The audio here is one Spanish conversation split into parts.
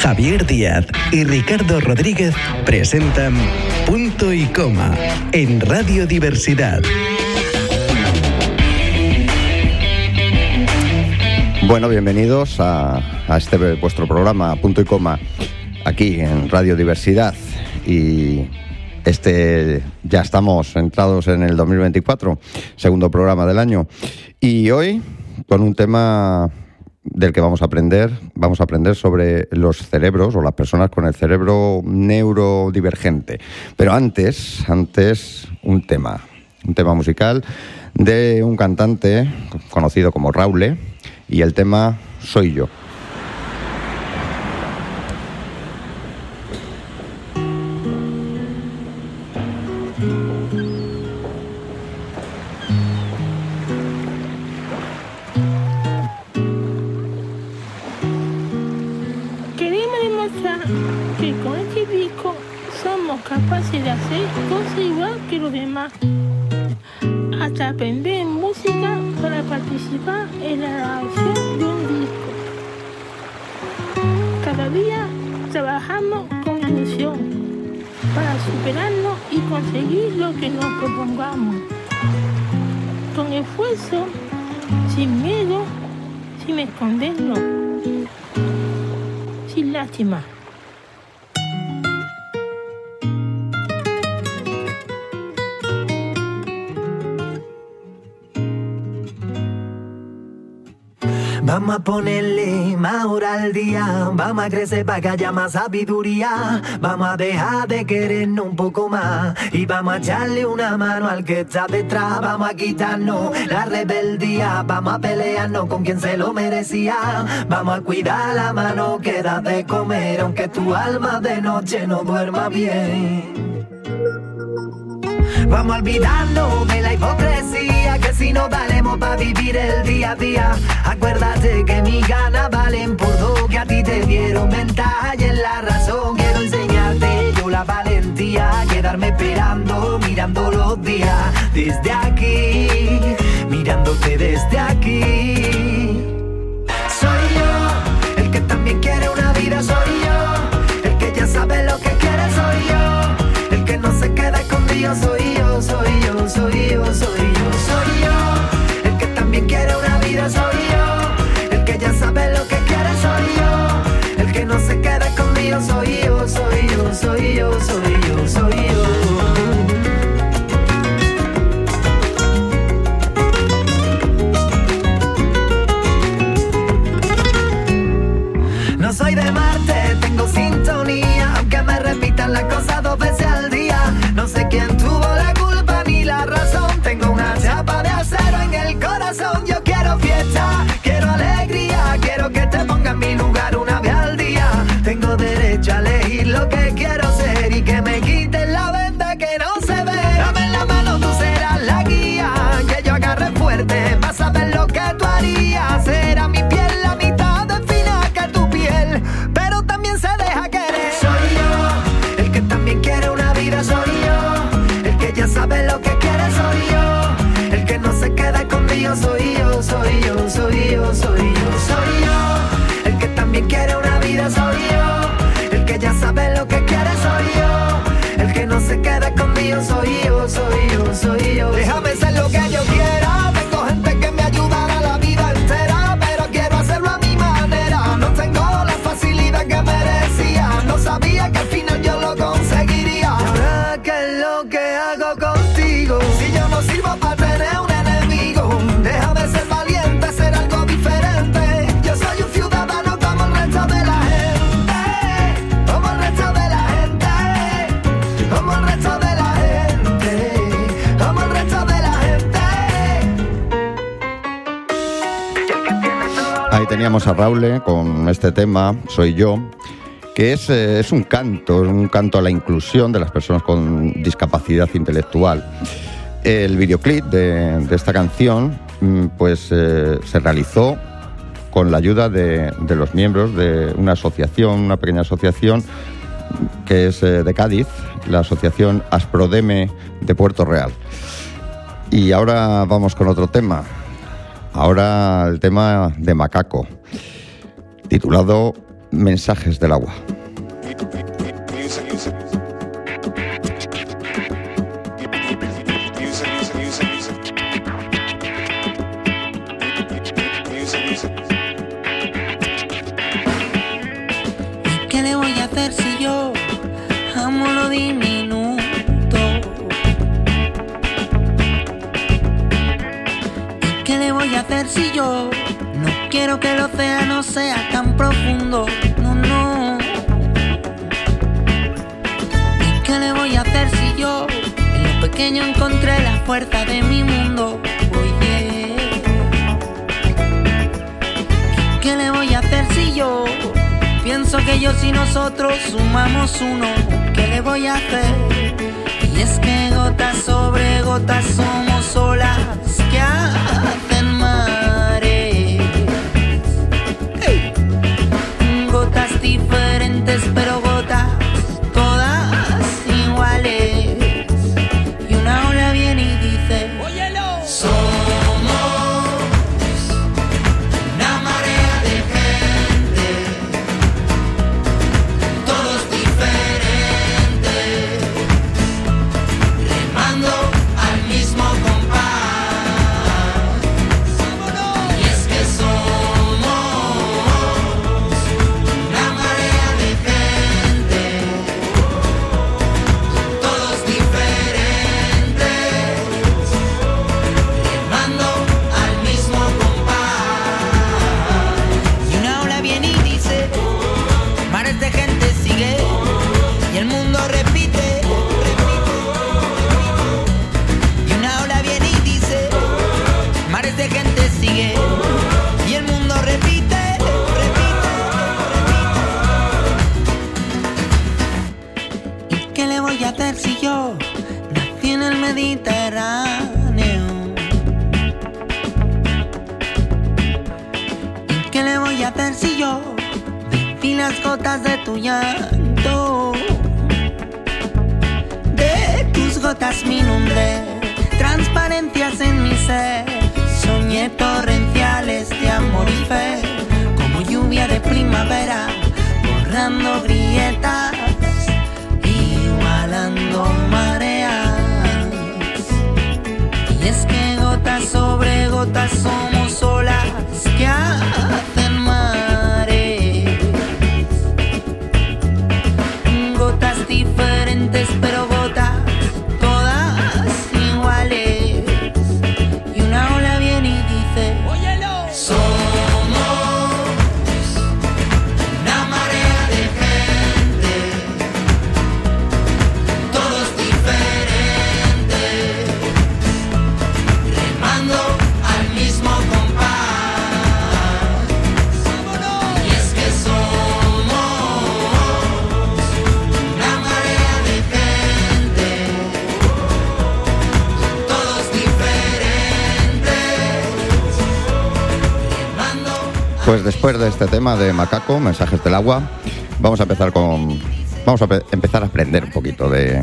Javier Díaz y Ricardo Rodríguez presentan Punto y Coma en Radio Diversidad. Bueno, bienvenidos a, este vuestro programa Punto y Coma aquí en Radio Diversidad y este ya estamos entrados en el 2024, segundo programa del año y hoy con un tema del que vamos a aprender. Vamos a aprender sobre los cerebros o las personas con el cerebro neurodivergente. Pero antes, antes un tema, un tema musical de un cantante conocido como Raule y el tema Soy yo. culpa es la grabación de un disco. Cada día trabajamos con ilusión para superarnos y conseguir lo que nos propongamos. Con esfuerzo, sin miedo, sin escondernos, sin lástima. Vamos a ponerle más hora al día, vamos a crecer para que haya más sabiduría, vamos a dejar de querernos un poco más. Y vamos a echarle una mano al que está detrás, vamos a quitarnos la rebeldía, vamos a pelearnos con quien se lo merecía, vamos a cuidar la mano que da de comer, aunque tu alma de noche no duerma bien. Vamos a olvidarnos de la hipocresía, que si no valemos para vivir el día a día. Acuérdate que mis ganas valen por dos, que a ti te dieron. Ventaja y en la razón quiero enseñarte yo la valentía, quedarme esperando, mirando los días desde aquí, mirándote desde aquí. Soy yo, el que también quiere una vida, soy yo, el que ya sabe lo que quiere, soy yo, el que no se queda escondido, soy yo, soy teníamos a Raúl con este tema, Soy yo, que es, eh, es un canto, un canto a la inclusión de las personas con discapacidad intelectual. El videoclip de, esta canción mm, pues, eh, se realizó con la ayuda de, los miembros de una asociación, una pequeña asociación que es eh, de Cádiz, la asociación Asprodeme de Puerto Real. Y ahora vamos con otro tema, Ahora el tema de Macaco, titulado Mensajes del Agua. ¿Qué le voy a hacer si yo amo lo diminuto? Voy a hacer si yo no quiero que el océano sea tan profundo? No, no. ¿Y qué le voy a hacer si yo en lo pequeño encontré la fuerza de mi mundo? Oye. ¿Qué le voy a hacer si yo pienso que yo si nosotros sumamos uno? ¿Qué le voy a hacer? Y es que gotas sobre gotas somos olas que Pues después de este tema de Macaco, Mensajes del Agua, vamos a empezar con. Vamos a pe- empezar a aprender un poquito de,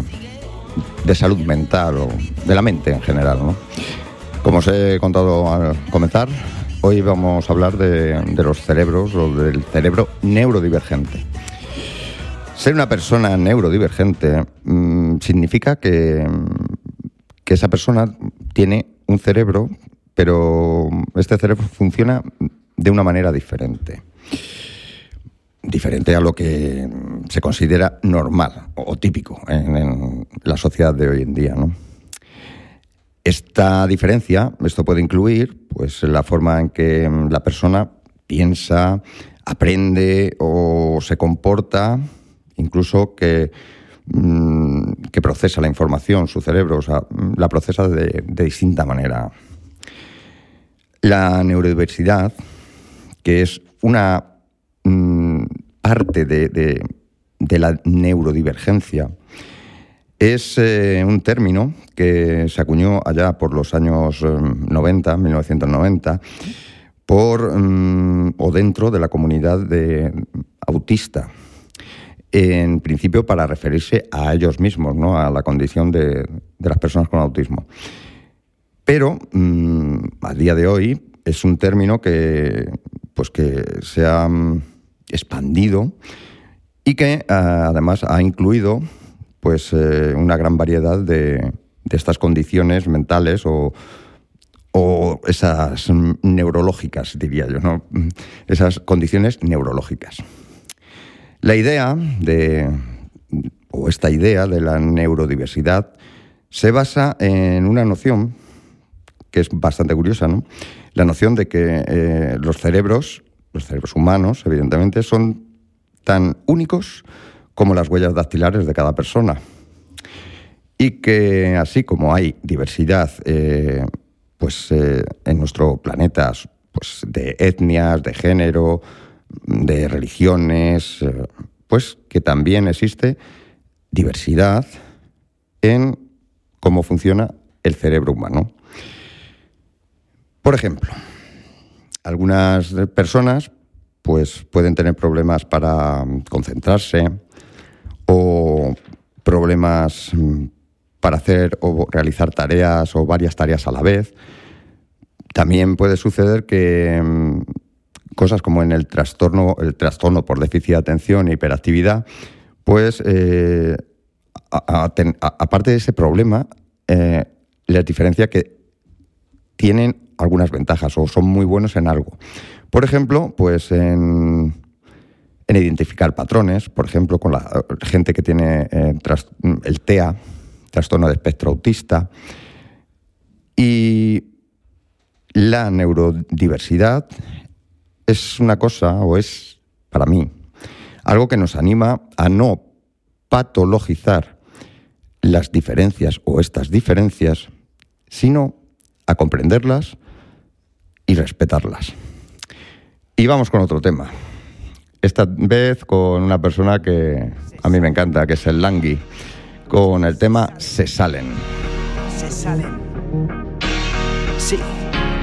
de salud mental o de la mente en general. Como os he contado al comenzar, hoy vamos a hablar de, de los cerebros o del cerebro neurodivergente. Ser una persona neurodivergente mm, significa que, que esa persona tiene un cerebro, pero este cerebro funciona de una manera diferente. Diferente a lo que se considera normal o típico en, la sociedad de hoy en día. Esta diferencia, esto puede incluir pues, la forma en que la persona piensa, aprende o se comporta, incluso que, mm, que procesa la información, su cerebro, o sea, la procesa de distinta manera. La neurodiversidad, que es una mm, parte de, la neurodivergencia, es eh, un término que se acuñó allá por los años eh, 90, 1990, por mm, o dentro de la comunidad de autista. En principio para referirse a ellos mismos, ¿no? a la condición de, de las personas con autismo. Pero mm, a día de hoy es un término que, pues que se ha mm, expandido y que además ha incluido pues una gran variedad de, de estas condiciones mentales o, o esas neurológicas, diría yo, ¿no? esas condiciones neurológicas. La idea de, o esta idea de la neurodiversidad se basa en una noción que es bastante curiosa, ¿no? La noción de que eh, los cerebros, los cerebros humanos, evidentemente, son tan únicos como las huellas dactilares de cada persona y que así como hay diversidad eh, pues, eh, en nuestro planeta pues, de etnias, de género, de religiones, pues que también existe diversidad en cómo funciona el cerebro humano. Por ejemplo, algunas personas pues pueden tener problemas para concentrarse o problemas mm, para hacer o realizar tareas o varias tareas a la vez. También puede suceder que mm, cosas como en el trastorno, el trastorno por déficit de atención e hiperactividad, pues eh, aparte de ese problema, eh, la diferencia que tienen algunas ventajas o son muy buenos en algo. Por ejemplo, pues en, identificar patrones, por ejemplo, con la gente que tiene eh, el TEA, trastorno de espectro autista. Y la neurodiversidad es una cosa, o es para mí, algo que nos anima a no patologizar las diferencias o estas diferencias, sino a comprenderlas y respetarlas. Y vamos con otro tema. Esta vez con una persona que a mí me encanta, que es el Langui con el tema Se salen. Se salen.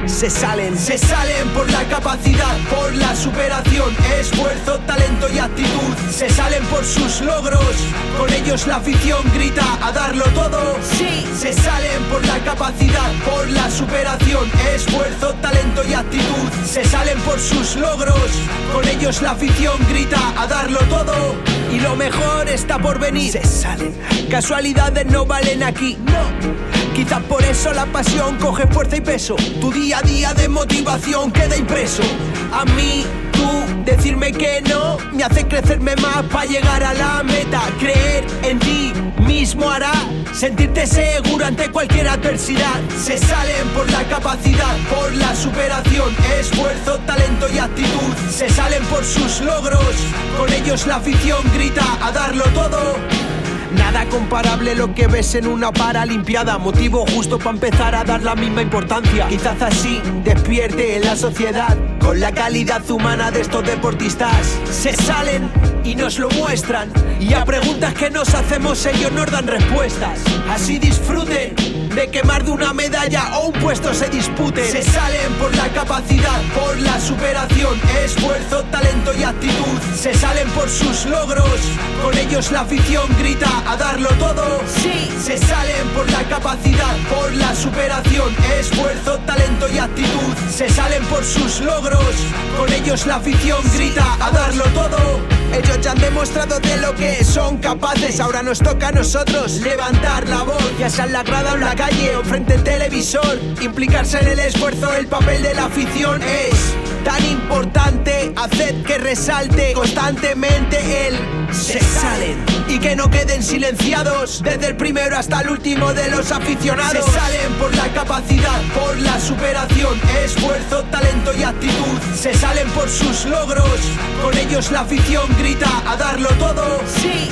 Se salen, se salen por la capacidad, por la superación, esfuerzo, talento y actitud. Se salen por sus logros, con ellos la afición grita a darlo todo. Sí, se salen por la capacidad, por la superación, esfuerzo, talento y actitud. Se salen por sus logros, con ellos la afición grita a darlo todo y lo mejor está por venir. Se salen. Casualidades no valen aquí, no. Quizás por eso la pasión coge fuerza y peso. Tu día a día de motivación queda impreso. A mí, tú, decirme que no, me hace crecerme más para llegar a la meta. Creer en ti mismo hará sentirte seguro ante cualquier adversidad. Se salen por la capacidad, por la superación, esfuerzo, talento y actitud. Se salen por sus logros, con ellos la afición grita a darlo todo. Nada comparable lo que ves en una paralimpiada. Motivo justo para empezar a dar la misma importancia. Quizás así despierte en la sociedad con la calidad humana de estos deportistas. Se salen y nos lo muestran. Y a preguntas que nos hacemos ellos nos dan respuestas. Así disfruten de que más de una medalla o un puesto se dispute. Se salen por la capacidad, por la superación, esfuerzo, talento y actitud. Se salen por sus logros, con ellos la afición grita a darlo todo. Sí, se salen por la capacidad, por la superación, esfuerzo, talento y actitud. Se salen por sus logros, con ellos la afición grita a darlo todo. Ellos ya han demostrado de lo que son capaces. Ahora nos toca a nosotros levantar la voz, ya sea en la grada o en la calle o frente al televisor. Implicarse en el esfuerzo, el papel de la afición es tan importante. Hacer que resalte constantemente el se salen y que no queden silenciados desde el primero hasta el último de los aficionados. Se salen por la capacidad, por la superación, esfuerzo, talento y actitud. Se salen por sus logros, con ellos la afición grita a darlo todo. Sí.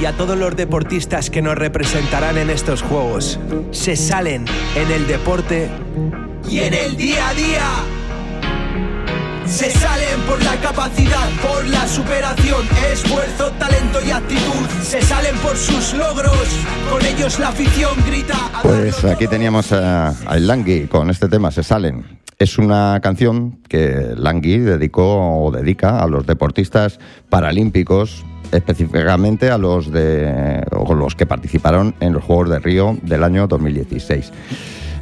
Y a todos los deportistas que nos representarán en estos juegos, se salen en el deporte y en el día a día. Se salen por la capacidad, por la superación, esfuerzo, talento y actitud. Se salen por sus logros, con ellos la afición grita. Pues aquí teníamos a, a Langui con este tema, Se salen. Es una canción que Langui dedicó o dedica a los deportistas paralímpicos, específicamente a los de o los que participaron en los Juegos de Río del año 2016.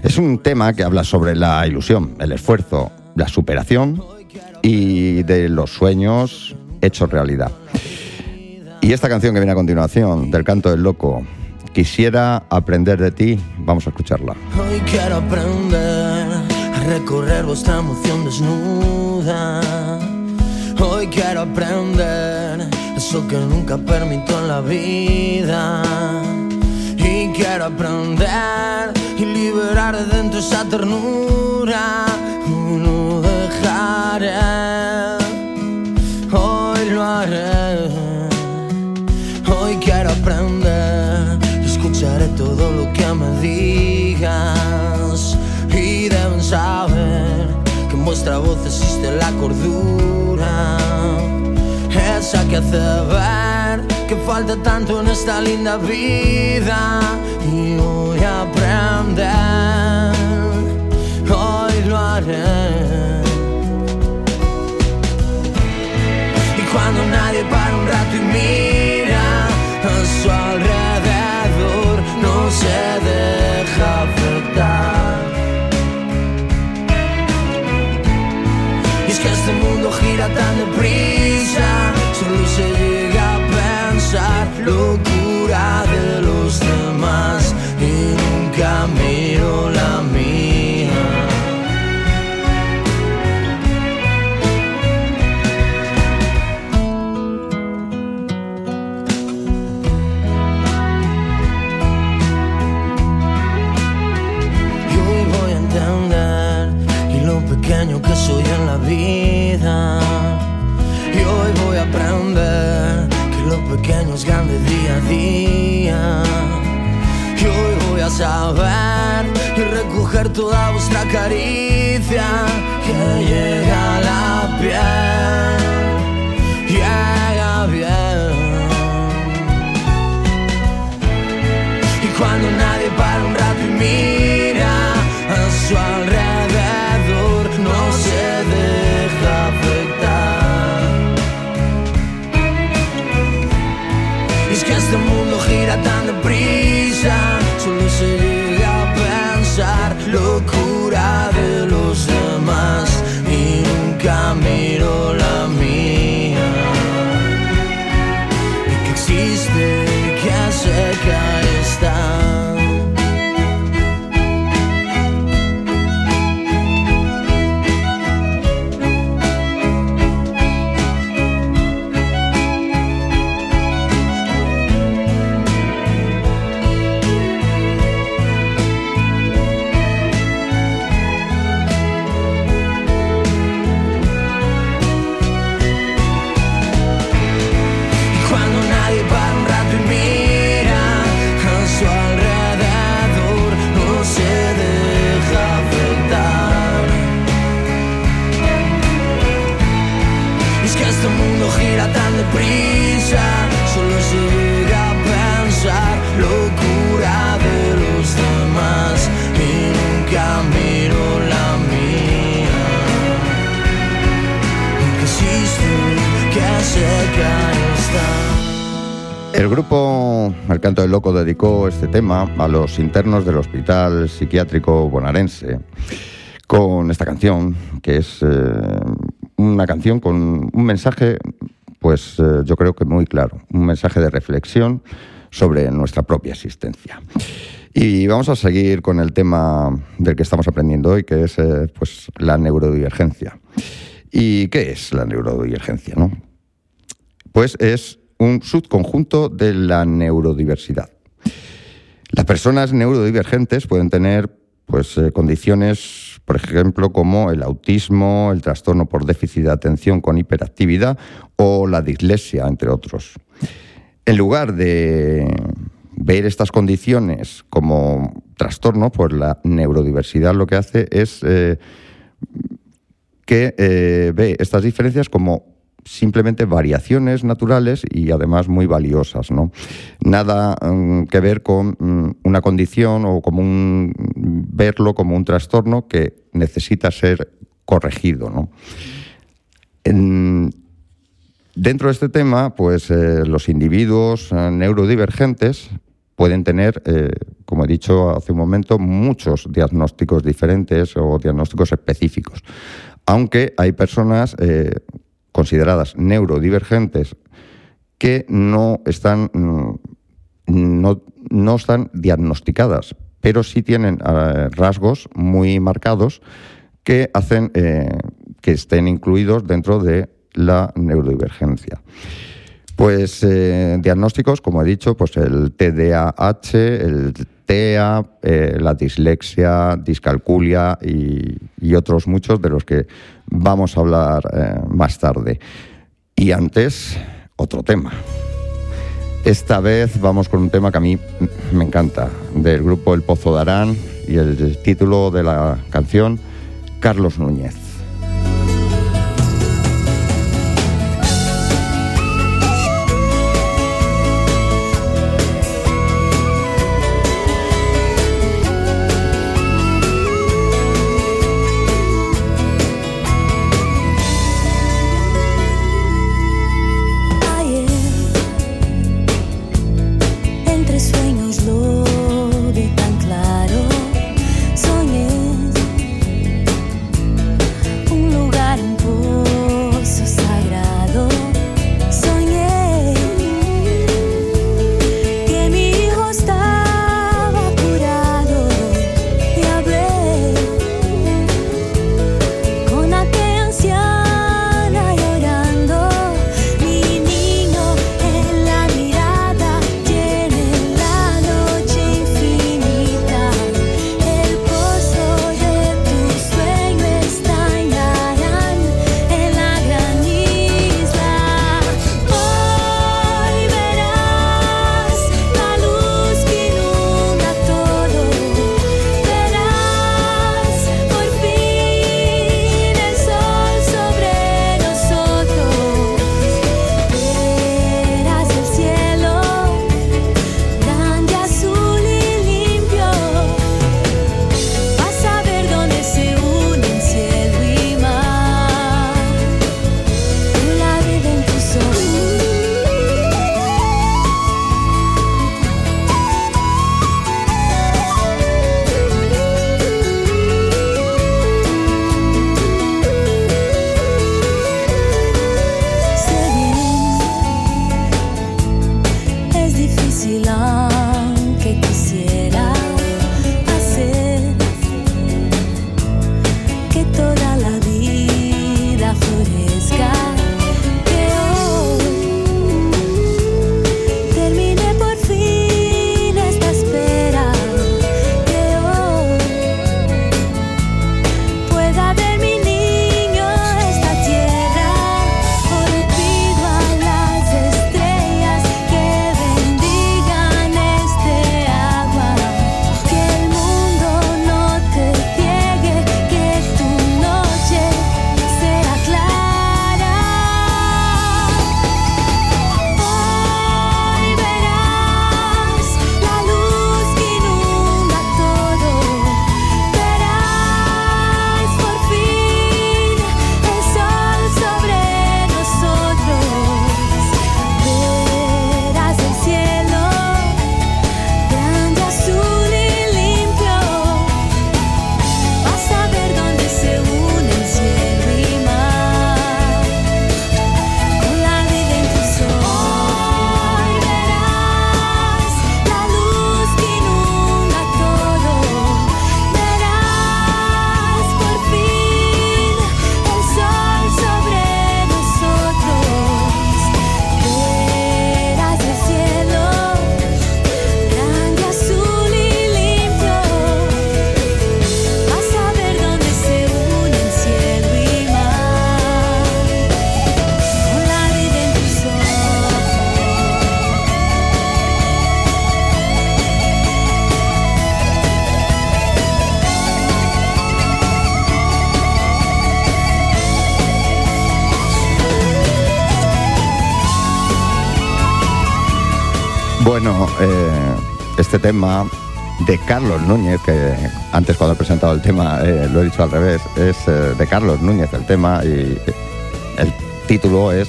Es un tema que habla sobre la ilusión, el esfuerzo, la superación y de los sueños hechos realidad. Y esta canción que viene a continuación, del canto del loco, quisiera aprender de ti, vamos a escucharla. Hoy quiero aprender a recorrer vuestra emoción desnuda. Hoy quiero aprender eso que nunca permito en la vida. Y quiero aprender y liberar de dentro esa ternura. No dejaré, hoy lo haré. Hoy quiero aprender escucharé todo lo que me digas. Y deben saber que en vuestra voz existe la cordura. Esa que hace ver que falta tanto en esta linda vida. Y voy a aprender, hoy lo haré. Y mira a su alrededor, no se deja afectar. Y es que este mundo gira tan deprisa, y recoger toda vuestra caricia que llega a la piel. Llega bien. Y cuando nadie para un rato y mira a su alrededor, no se deja afectar. Es que este mundo gira tan deprisa, solo se llega a pensar locura de los demás. Y nunca miro la grupo El Canto del Loco dedicó este tema a los internos del Hospital Psiquiátrico Bonarense con esta canción, que es eh, una canción con un mensaje, pues eh, yo creo que muy claro, un mensaje de reflexión sobre nuestra propia existencia. Y vamos a seguir con el tema del que estamos aprendiendo hoy, que es eh, pues, la neurodivergencia. ¿Y qué es la neurodivergencia? No? Pues es un subconjunto de la neurodiversidad. Las personas neurodivergentes pueden tener pues, eh, condiciones, por ejemplo, como el autismo, el trastorno por déficit de atención con hiperactividad o la dislexia, entre otros. En lugar de ver estas condiciones como trastorno, pues la neurodiversidad lo que hace es eh, que eh, ve estas diferencias como simplemente variaciones naturales y además muy valiosas, ¿no? Nada mm, que ver con mm, una condición o como un verlo como un trastorno que necesita ser corregido, ¿no? En- dentro de este tema, pues eh, los individuos eh, neurodivergentes pueden tener, eh, como he dicho hace un momento, muchos diagnósticos diferentes o diagnósticos específicos. aunque hay personas consideradas neurodivergentes que no están, mm, no, no están diagnosticadas, pero sí tienen eh, rasgos muy marcados que hacen eh, que estén incluidos dentro de la neurodivergencia. Pues eh, diagnósticos, como he dicho, pues el TDAH, el Eh, la dislexia, discalculia y, y, otros muchos de los que vamos a hablar eh, más tarde. Y antes, otro tema. Esta vez vamos con un tema que a mí me encanta, del grupo El Pozo de Arán y el título de la canción, Carlos Núñez. Tema de Carlos Núñez, que antes cuando he presentado el tema eh, lo he dicho al revés, es eh, de Carlos Núñez el tema y el título es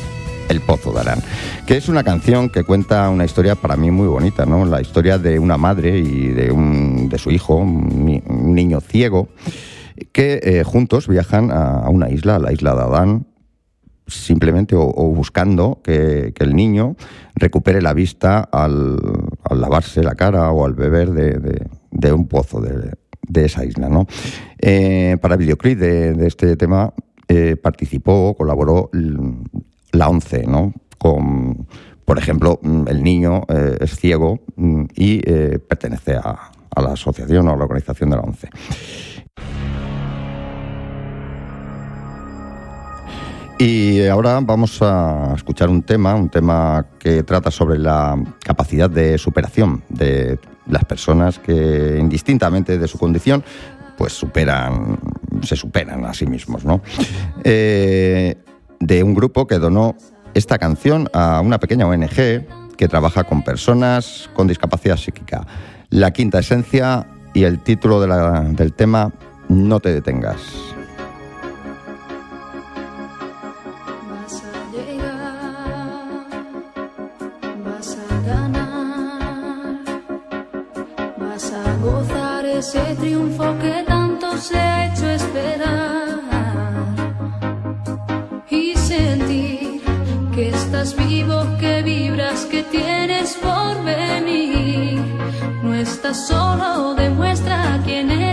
El Pozo de Arán, que es una canción que cuenta una historia para mí muy bonita, ¿no? La historia de una madre y de, un, de su hijo, un, ni- un niño ciego, que eh, juntos viajan a, una isla, a la isla de Adán, simplemente o, buscando que, el niño recupere la vista al, lavarse la cara o al beber de, un pozo de, esa isla. ¿no? Eh, para videoclip de, este tema eh, participó, colaboró la ONCE, ¿no? con, por ejemplo, el niño eh, es ciego mm, y pertenece a, a la asociación o a la organización de la ONCE. Y ahora vamos a escuchar un tema, un tema que trata sobre la capacidad de superación de las personas que, indistintamente de su condición, pues superan, se superan a sí mismos, ¿no? Eh, de un grupo que donó esta canción a una pequeña ONG que trabaja con personas con discapacidad psíquica. La quinta esencia y el título del tema, No te detengas. Ese triunfo que tanto se ha hecho esperar y sentir que estás vivo, que vibras, que tienes por venir. No estás solo, demuestra quién eres,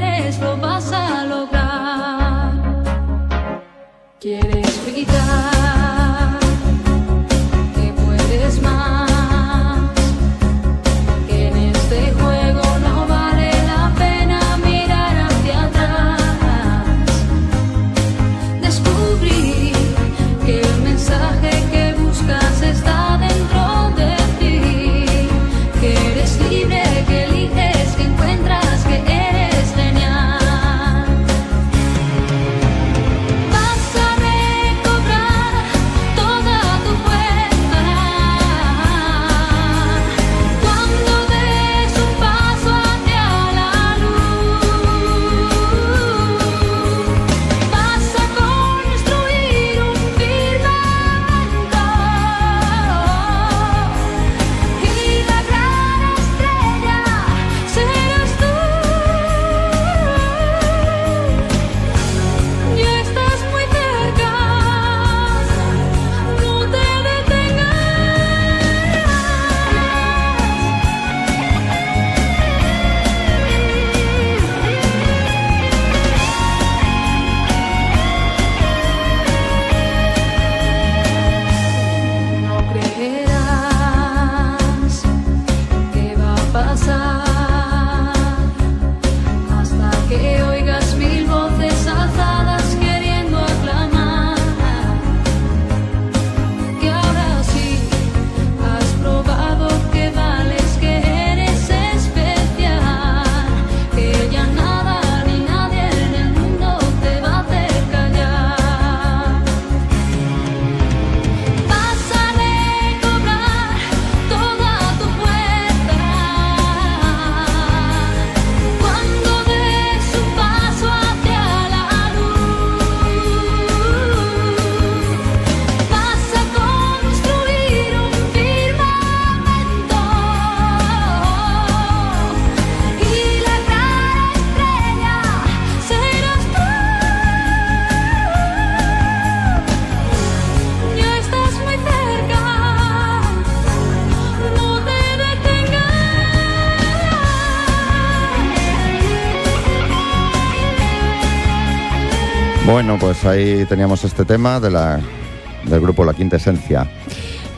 Bueno, pues ahí teníamos este tema del grupo La Quinta Esencia.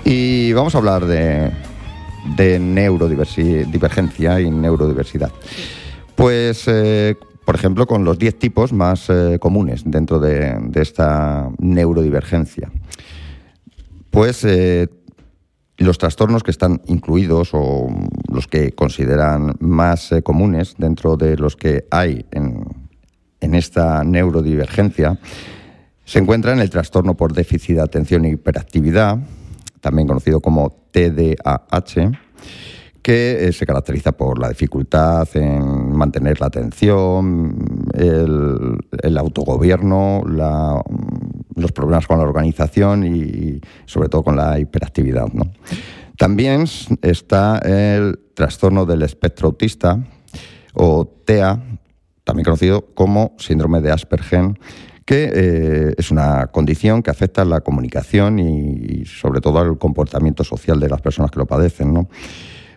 Y vamos a hablar de, de neurodivergencia y neurodiversidad. Pues, eh, por ejemplo, con los 10 tipos más eh, comunes dentro de, esta neurodivergencia. Pues eh, los trastornos que están incluidos o los que consideran más comunes dentro de los que hay en, en esta neurodivergencia se encuentra en el trastorno por déficit de atención e hiperactividad, también conocido como TDAH, que eh, se caracteriza por la dificultad en mantener la atención, el, autogobierno, los problemas con la organización y, sobre todo con la hiperactividad. También está el trastorno del espectro autista o TEA, también conocido como síndrome de Asperger, que eh, es una condición que afecta la comunicación y, sobre todo al comportamiento social de las personas que lo padecen. ¿no?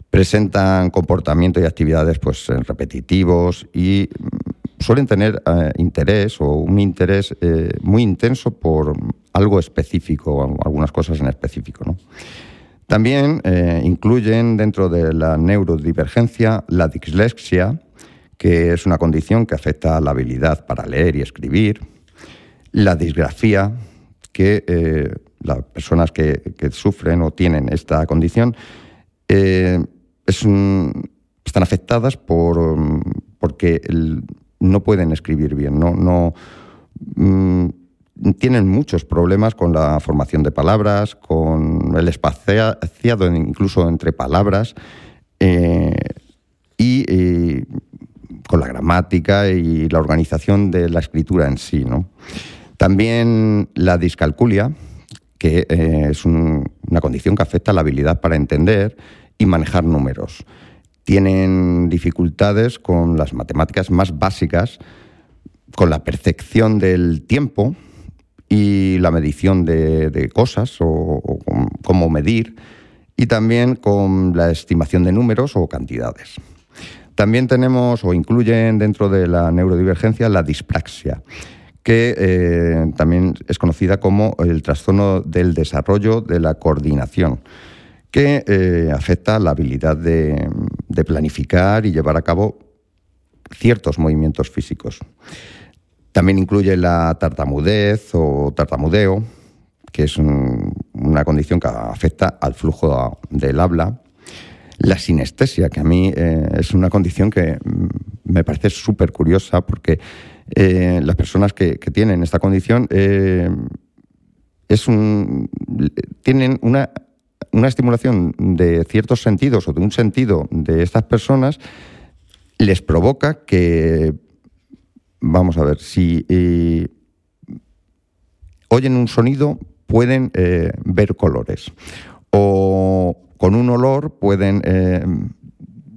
Presentan comportamiento y actividades pues, repetitivos y mm, suelen tener eh, interés o un interés eh, muy intenso por algo específico, algunas cosas en específico. ¿no? También incluyen dentro de la neurodivergencia la dislexia, que es una condición que afecta a la habilidad para leer y escribir, la disgrafía, que eh, las personas que, sufren o tienen esta condición eh, están afectadas por, porque no pueden escribir bien, no, no mm, tienen muchos problemas con la formación de palabras, con el espaciado incluso entre palabras eh, y, con la gramática y la organización de la escritura en sí. ¿no? También la discalculia, que eh, es una condición que afecta la habilidad para entender y manejar números. Tienen dificultades con las matemáticas más básicas, con la percepción del tiempo y la medición de, cosas o, cómo medir, y también con la estimación de números o cantidades. También tenemos o incluyen dentro de la neurodivergencia la dispraxia, que eh, también es conocida como el trastorno del desarrollo de la coordinación, que eh, afecta la habilidad de, planificar y llevar a cabo ciertos movimientos físicos. También incluye la tartamudez o tartamudeo, que es una condición que afecta al flujo del habla. La sinestesia, que a mí eh, es una condición que mm, me parece súper curiosa porque eh, las personas que, tienen esta condición eh, es un, tienen una, estimulación de ciertos sentidos o de un sentido de estas personas les provoca que, vamos a ver, si oyen un sonido pueden ver colores. O con un olor pueden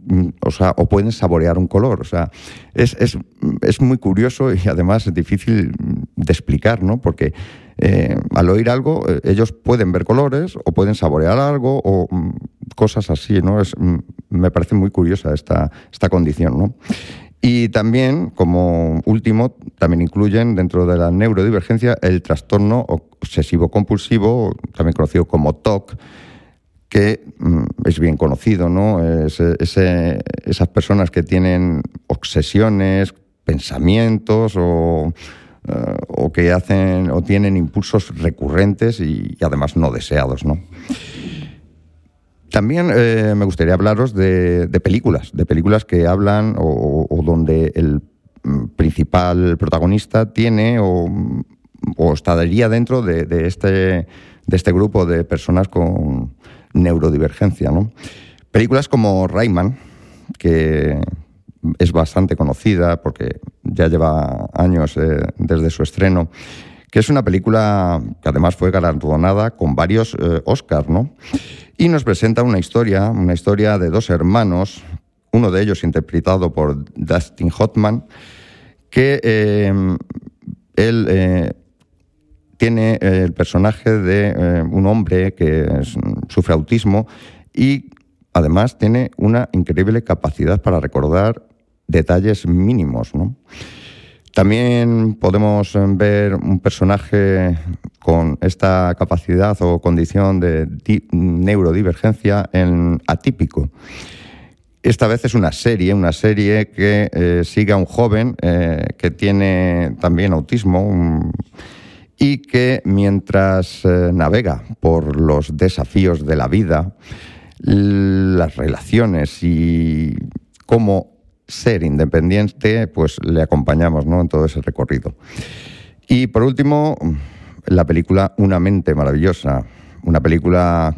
Mm, o sea, o pueden saborear un color. O sea, es, muy curioso y además es difícil de explicar, ¿no? Porque eh, al oír algo, eh, ellos pueden ver colores o pueden saborear algo o mm, cosas así, ¿no? Es, mm, me parece muy curiosa esta, esta condición, ¿no? Y también, como último, también incluyen dentro de la neurodivergencia el trastorno obsesivo-compulsivo, también conocido como TOC, que mm, es bien conocido, ¿no? esas personas que tienen obsesiones, pensamientos o, eh, que hacen o tienen impulsos recurrentes y, además no deseados, ¿no? También eh, me gustaría hablaros de, películas, de películas que hablan o, donde el mm, principal protagonista tiene o, estaría dentro de, este, de este grupo de personas con, neurodivergencia. ¿no? Películas como Rayman, que es bastante conocida porque ya lleva años eh, desde su estreno, que es una película que además fue galardonada con varios eh, Oscars, ¿no? Y nos presenta una historia, una historia de dos hermanos, uno de ellos interpretado por Dustin Hoffman, que eh, él tiene eh, el personaje de eh, un hombre que sufre autismo y además tiene una increíble capacidad para recordar detalles mínimos. También podemos eh, ver un personaje con esta capacidad o condición de neurodivergencia en atípico. Esta vez es una serie, una serie que sigue a un joven que tiene también autismo, y que mientras eh, navega por los desafíos de la vida, las relaciones y cómo ser independiente, pues le acompañamos ¿no? en todo ese recorrido. Y por último, la película Una mente maravillosa, una película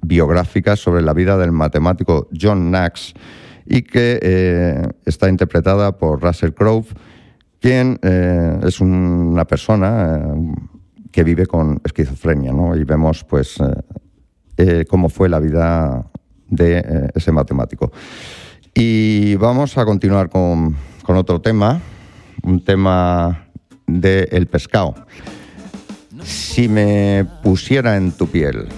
biográfica sobre la vida del matemático John Knox y que eh, está interpretada por Russell Crowe quien eh, es una persona eh, que vive con esquizofrenia, ¿no? Y vemos, pues, eh, cómo fue la vida de ese matemático. Y vamos a continuar con, con otro tema, un tema de El pescado. Si me pusiera en tu piel.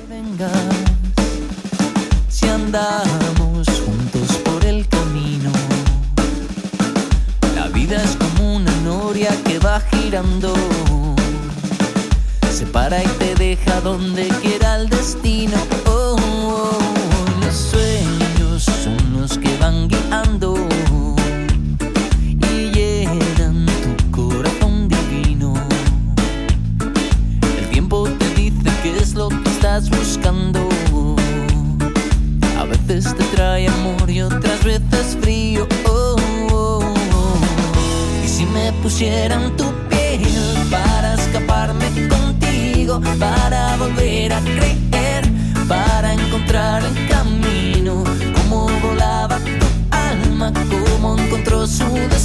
si andamos juntos por el camino, la vida es noria que va girando. Se para y te deja donde quiera el destino. Oh, oh, oh. los sueños son los que van guiando y llenan tu corazón divino. El tiempo te dice qué es lo que estás buscando. A veces te trae amor y otras veces frío. Pusieran tu piel para escaparme contigo, para volver a creer, para encontrar el camino, como volaba tu alma, cómo encontró su destino,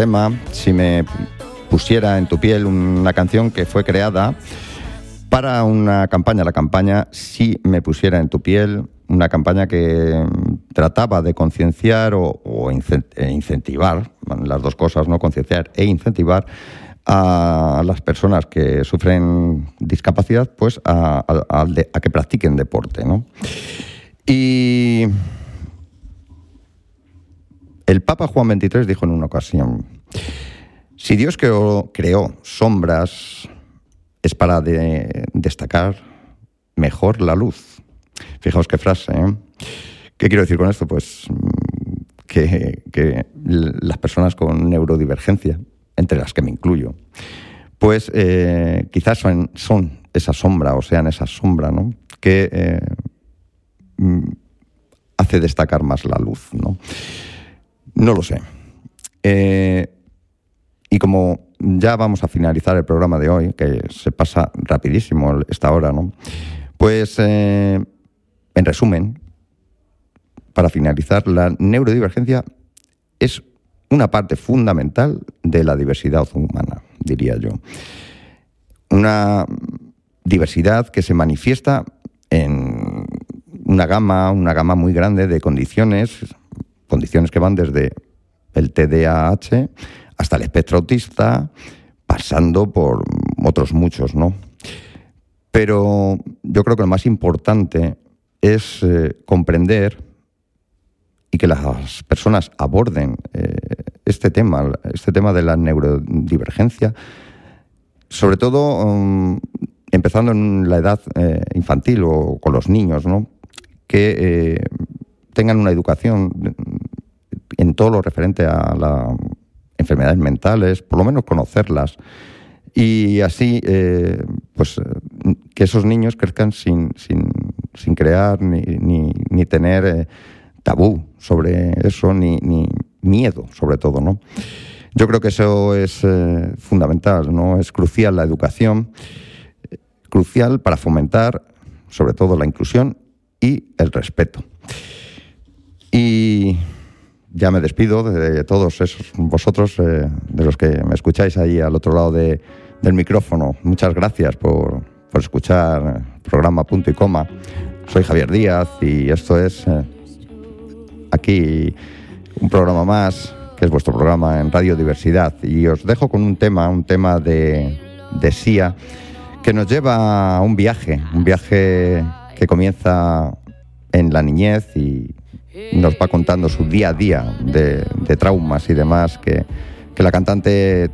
tema. Si me pusiera en tu piel una canción que fue creada para una campaña, la campaña Si me pusiera en tu piel, una campaña que trataba de concienciar o, e incentivar, las dos cosas, ¿no? Concienciar e incentivar a las personas que sufren discapacidad, pues a, a que practiquen deporte, ¿no? Y el Papa Juan XXIII dijo en una ocasión, si Dios creó, sombras, es para de- destacar mejor la luz. Fijaos qué frase. ¿eh? ¿Qué quiero decir con esto? Pues mm, que, las personas con neurodivergencia, entre las que me incluyo, pues eh, quizás son, son esa sombra o sean esa sombra, ¿no? Que eh, mm, hace destacar más la luz, ¿no? No lo sé. Eh, y como ya vamos a finalizar el programa de hoy, que se pasa rapidísimo esta hora, ¿no? Pues, eh, en resumen, para finalizar, la neurodivergencia es una parte fundamental de la diversidad humana, diría yo. Una diversidad que se manifiesta en una gama, una gama muy grande de condiciones, condiciones que van desde el TDAH hasta el espectro autista, pasando por otros muchos, ¿no? Pero yo creo que lo más importante es eh, comprender y que las personas aborden eh, este tema, este tema de la neurodivergencia, sobre todo mm, empezando en la edad eh, infantil o con los niños, ¿no? que tengan una educación en todo lo referente a las enfermedades mentales, por lo menos conocerlas, y así, pues que esos niños crezcan sin, sin, sin crear ni, ni, tener eh, tabú sobre eso, ni, ni, miedo, sobre todo, ¿no? Yo creo que eso es eh, fundamental, ¿no? Es crucial la educación, crucial para fomentar, sobre todo, la inclusión y el respeto. Y ya me despido de todos esos vosotros, eh, de los que me escucháis ahí al otro lado de, del micrófono. Muchas gracias por, por escuchar programa Punto y Coma. Soy Javier Díaz y esto es eh, aquí un programa más, que es vuestro programa en Radio Diversidad. Y os dejo con un tema, un tema de, de SIA, que nos lleva a un viaje, un viaje que comienza en la niñez y nos va contando su día a día de, traumas y demás que, que la cantante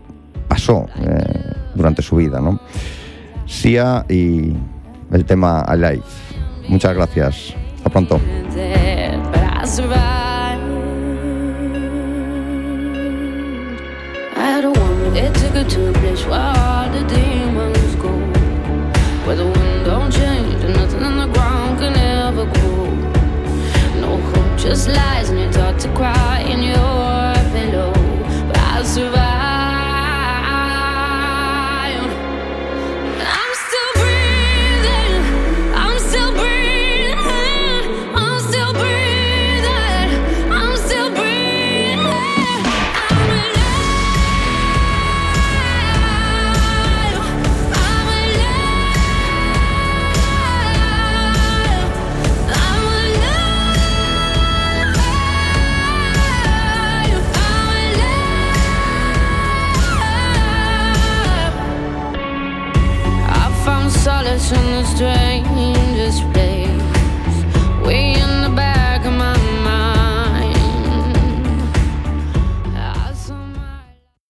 pasó eh, durante su vida. ¿no? Sia y el tema Alive. Muchas gracias. Hasta pronto. It took her to a place where the demons go. Just lies and you're taught to cry in your pillow. But I survived.